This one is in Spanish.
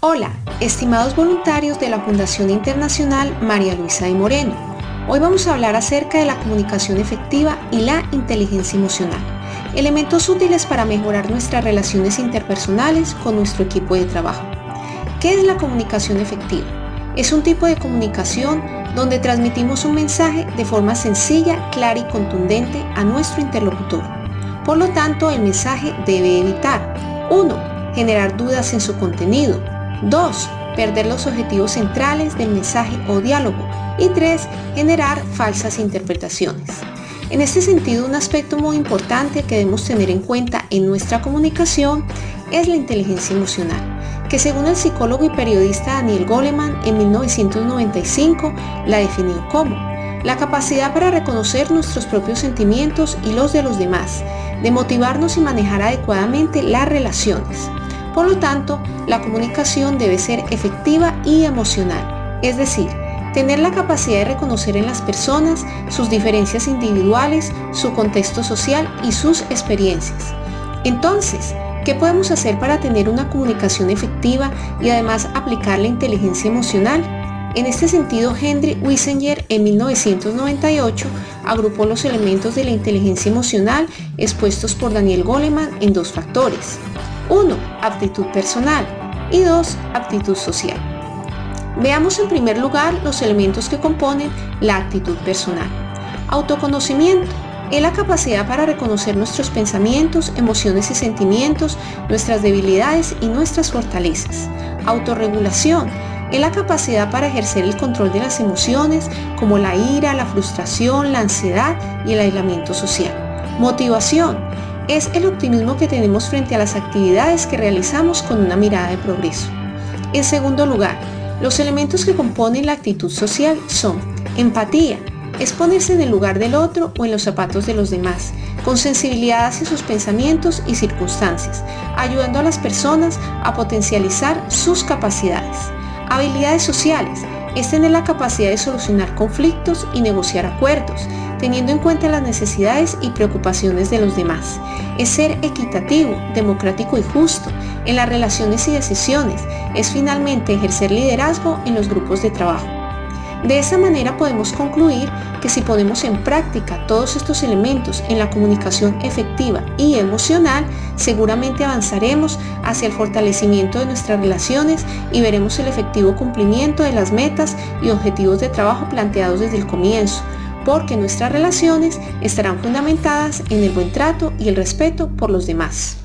Hola, estimados voluntarios de la Fundación Internacional María Luisa de Moreno. Hoy vamos a hablar acerca de la comunicación efectiva y la inteligencia emocional, elementos útiles para mejorar nuestras relaciones interpersonales con nuestro equipo de trabajo. ¿Qué es la comunicación efectiva? Es un tipo de comunicación donde transmitimos un mensaje de forma sencilla, clara y contundente a nuestro interlocutor. Por lo tanto, el mensaje debe evitar 1. Generar dudas en su contenido 2. Perder los objetivos centrales del mensaje o diálogo. Y 3. Generar falsas interpretaciones. En este sentido, un aspecto muy importante que debemos tener en cuenta en nuestra comunicación es la inteligencia emocional, que según el psicólogo y periodista Daniel Goleman en 1995 la definió como la capacidad para reconocer nuestros propios sentimientos y los de los demás, de motivarnos y manejar adecuadamente las relaciones, por lo tanto, la comunicación debe ser efectiva y emocional, es decir, tener la capacidad de reconocer en las personas sus diferencias individuales, su contexto social y sus experiencias. Entonces, ¿qué podemos hacer para tener una comunicación efectiva y además aplicar la inteligencia emocional? En este sentido, Henry Wissinger en 1998 agrupó los elementos de la inteligencia emocional expuestos por Daniel Goleman en dos factores. 1. Aptitud personal y 2. Aptitud social. Veamos en primer lugar los elementos que componen la actitud personal. Autoconocimiento es la capacidad para reconocer nuestros pensamientos, emociones y sentimientos, nuestras debilidades y nuestras fortalezas. Autorregulación es la capacidad para ejercer el control de las emociones como la ira, la frustración, la ansiedad y el aislamiento social. Motivación es el optimismo que tenemos frente a las actividades que realizamos con una mirada de progreso. En segundo lugar, los elementos que componen la actitud social son empatía, es ponerse en el lugar del otro o en los zapatos de los demás, con sensibilidad hacia sus pensamientos y circunstancias, ayudando a las personas a potencializar sus capacidades. Habilidades sociales, es tener la capacidad de solucionar conflictos y negociar acuerdos, teniendo en cuenta las necesidades y preocupaciones de los demás. Es ser equitativo, democrático y justo en las relaciones y decisiones. Es finalmente ejercer liderazgo en los grupos de trabajo. De esta manera podemos concluir que si ponemos en práctica todos estos elementos en la comunicación efectiva y emocional, seguramente avanzaremos hacia el fortalecimiento de nuestras relaciones y veremos el efectivo cumplimiento de las metas y objetivos de trabajo planteados desde el comienzo, porque nuestras relaciones estarán fundamentadas en el buen trato y el respeto por los demás.